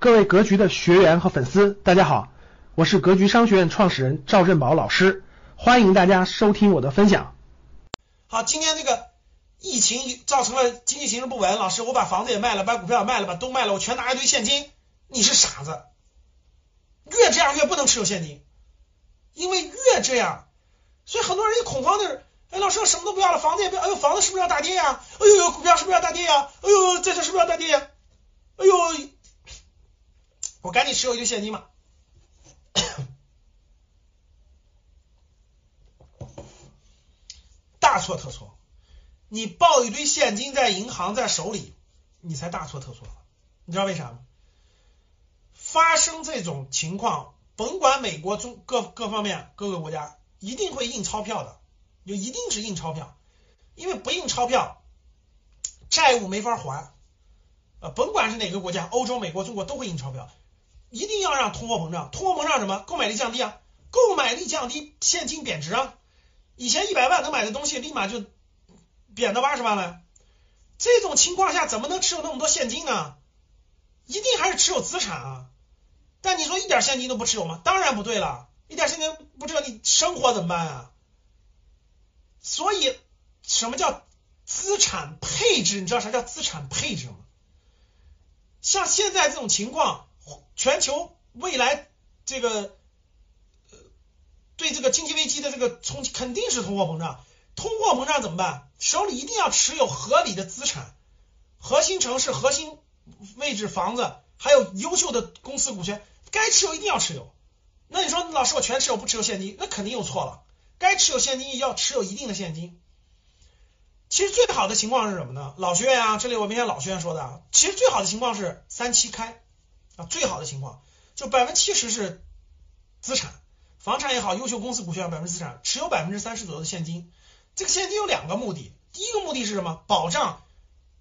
各位格局的学员和粉丝，大家好，我是格局商学院创始人赵振宝老师，欢迎大家收听我的分享。好，今天这个疫情造成了经济形势不稳，老师，我把房子也卖了，把股票也卖了，把都卖了，我全拿一堆现金，你是傻子。越这样越不能持有现金，因为越这样，所以很多人一恐慌的是，哎，老师我什么都不要了，房子也不要，哎呦，房子是不是要大跌呀？哎呦呦，股票是不是要大跌呀？哎呦，这这是不是要大跌呀？哎呦。我赶紧持有一堆现金嘛，大错特错！你抱一堆现金在银行在手里，你才大错特错。你知道为啥吗？发生这种情况，甭管美国中各各方面各个国家，一定会印钞票的，就一定是印钞票，因为不印钞票，债务没法还。呃，甭管是哪个国家，欧洲、美国、中国都会印钞票。一定要让通货膨胀，通货膨胀什么？购买力降低啊，购买力降低，现金贬值啊。以前一百万能买的东西，立马就贬到八十万了。这种情况下，怎么能持有那么多现金呢？一定还是持有资产啊。但你说一点现金都不持有吗？当然不对了，一点现金不持有，你生活怎么办啊？所以，什么叫资产配置？你知道啥叫资产配置吗？像现在这种情况。全球未来这个呃对这个经济危机的这个冲击肯定是通货膨胀，通货膨胀怎么办？手里一定要持有合理的资产，核心城市、核心位置房子，还有优秀的公司股权，该持有一定要持有。那你说老师我全持有不持有现金，那肯定又错了。该持有现金要持有一定的现金。其实最好的情况是什么呢？老学员啊，这里我明天老学员说的，其实最好的情况是三七开。啊，最好的情况就百分之七十是资产，房产也好，优秀公司股权百分之资产，持有百分之三十左右的现金。这个现金有两个目的，第一个目的是什么？保障，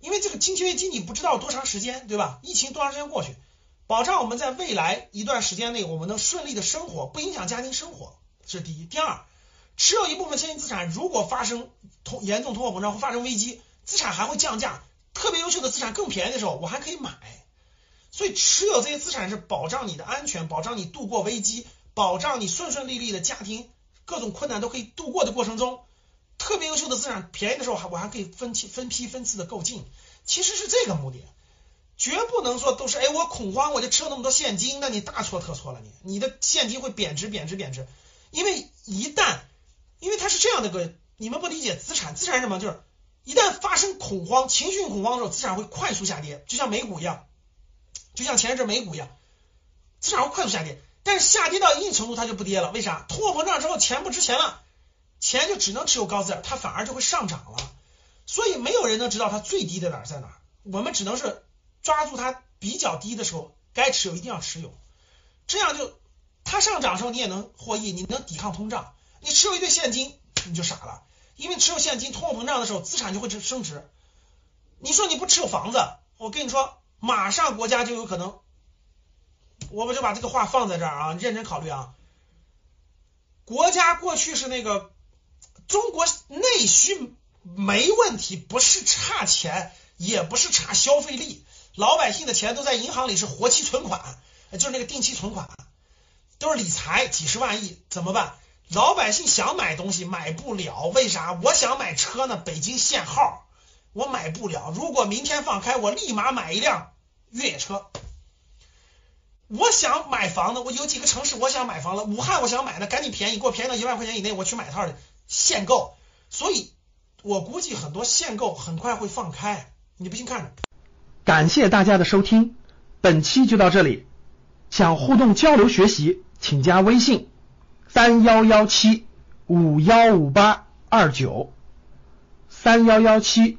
因为这个经济危机你不知道多长时间，对吧？疫情多长时间过去，保障我们在未来一段时间内我们能顺利的生活，不影响家庭生活，这是第一。第二，持有一部分现金资产，如果发生通严重通货膨胀或发生危机，资产还会降价，特别优秀的资产更便宜的时候，我还可以买。所以持有这些资产是保障你的安全，保障你度过危机，保障你顺顺利利的家庭各种困难都可以度过的过程中，特别优秀的资产便宜的时候还我还可以分期分批分次的购进，其实是这个目的，绝不能说都是哎我恐慌我就持有那么多现金，那你大错特错了你，你的现金会贬值贬值贬值，因为一旦因为它是这样的个，你们不理解资产资产什么？就是一旦发生恐慌情绪恐慌的时候，资产会快速下跌，就像美股一样。就像前一阵美股一样，资产会快速下跌，但是下跌到一定程度它就不跌了。为啥？通货膨胀之后钱不值钱了，钱就只能持有高资产，它反而就会上涨了。所以没有人能知道它最低的哪儿在哪儿，我们只能是抓住它比较低的时候该持有一定要持有，这样就它上涨的时候你也能获益，你能抵抗通胀。你持有一堆现金你就傻了，因为持有现金通货膨胀的时候资产就会升值。你说你不持有房子，我跟你说。马上国家就有可能，我们就把这个话放在这儿啊，认真考虑啊。国家过去是那个中国内需没问题，不是差钱，也不是差消费力，老百姓的钱都在银行里是活期存款，就是那个定期存款，都是理财，几十万亿怎么办？老百姓想买东西买不了，为啥？我想买车呢，北京限号。我买不了，如果明天放开，我立马买一辆越野车。我想买房子，我有几个城市我想买房子，武汉我想买呢，赶紧便宜，给我便宜到一万块钱以内，我去买套的限购。所以，我估计很多限购很快会放开，你不信看着。感谢大家的收听，本期就到这里。想互动交流学习，请加微信三幺幺七五幺五八二九三幺幺七。